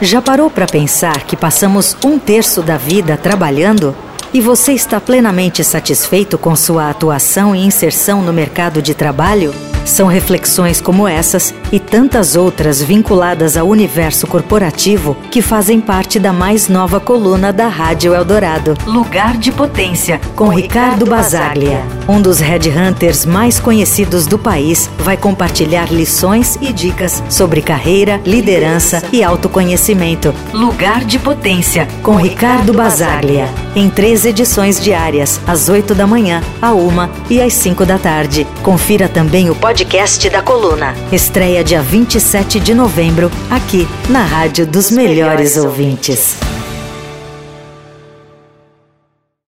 Já parou para pensar que passamos um terço da vida trabalhando? E você está plenamente satisfeito com sua atuação e inserção no mercado de trabalho? São reflexões como essas e tantas outras vinculadas ao universo corporativo que fazem parte da mais nova coluna da Rádio Eldorado. Lugar de Potência, com Ricardo Basaglia. Um dos headhunters mais conhecidos do país vai compartilhar lições e dicas sobre carreira, liderança e autoconhecimento. Lugar de Potência, com Ricardo Basaglia. Em três edições diárias, às 8 da manhã, à uma e às 5 da tarde. Confira também o podcast da coluna. Estreia dia 27 de novembro, aqui na Rádio dos Melhores Ouvintes.